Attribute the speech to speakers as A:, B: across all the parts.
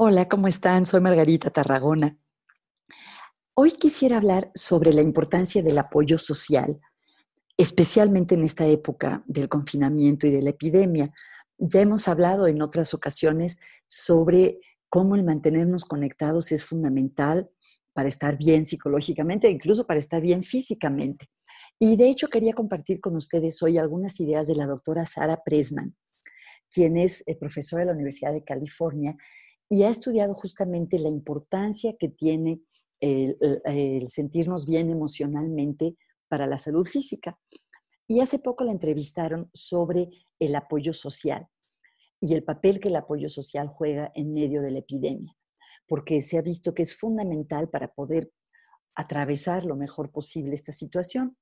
A: Hola, ¿cómo están? Soy Margarita Tarragona. Hoy quisiera hablar sobre la importancia del apoyo social, especialmente en esta época del confinamiento y de la epidemia. Ya hemos hablado en otras ocasiones sobre cómo el mantenernos conectados es fundamental para estar bien psicológicamente, incluso para estar bien físicamente. Y de hecho quería compartir con ustedes hoy algunas ideas de la doctora Sara Presman, quien es eh, profesora de la Universidad de California y ha estudiado justamente la importancia que tiene el, sentirnos bien emocionalmente para la salud física. Y hace poco la entrevistaron sobre el apoyo social y el papel que el apoyo social juega en medio de la epidemia, porque se ha visto que es fundamental para poder atravesar lo mejor posible esta situación.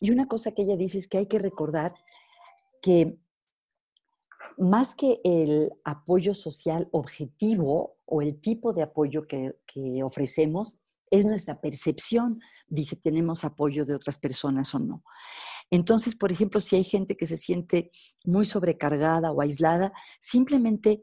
A: Y una cosa que ella dice es que hay que recordar que más que el apoyo social objetivo o el tipo de apoyo que, ofrecemos, es nuestra percepción, dice, tenemos apoyo de otras personas o no. Entonces, por ejemplo, si hay gente que se siente muy sobrecargada o aislada, simplemente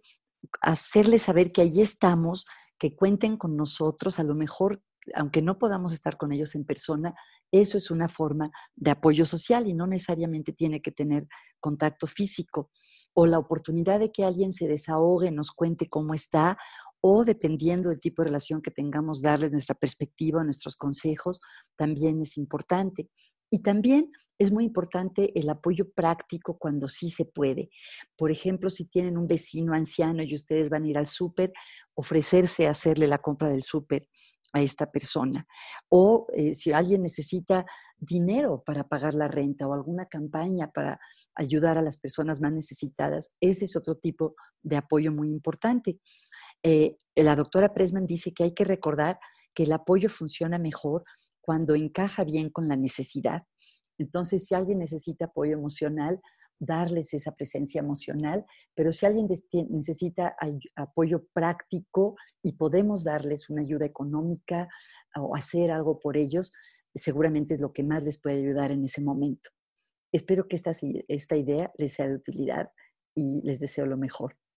A: hacerle saber que ahí estamos, que cuenten con nosotros, a lo mejor, aunque no podamos estar con ellos en persona, eso es una forma de apoyo social y no necesariamente tiene que tener contacto físico o la oportunidad de que alguien se desahogue, nos cuente cómo está o dependiendo del tipo de relación que tengamos, darle nuestra perspectiva, nuestros consejos, también es importante. Y también es muy importante el apoyo práctico cuando sí se puede. Por ejemplo, si tienen un vecino anciano y ustedes van a ir al súper, ofrecerse a hacerle la compra del súper a esta persona. O eh, si alguien necesita dinero para pagar la renta o alguna campaña para ayudar a las personas más necesitadas, ese es otro tipo de apoyo muy importante. Eh, la doctora Presman dice que hay que recordar que el apoyo funciona mejor cuando encaja bien con la necesidad. Entonces, si alguien necesita apoyo emocional, darles esa presencia emocional, pero si alguien necesita apoyo práctico y podemos darles una ayuda económica o hacer algo por ellos, seguramente es lo que más les puede ayudar en ese momento. Espero que esta, esta idea les sea de utilidad y les deseo lo mejor.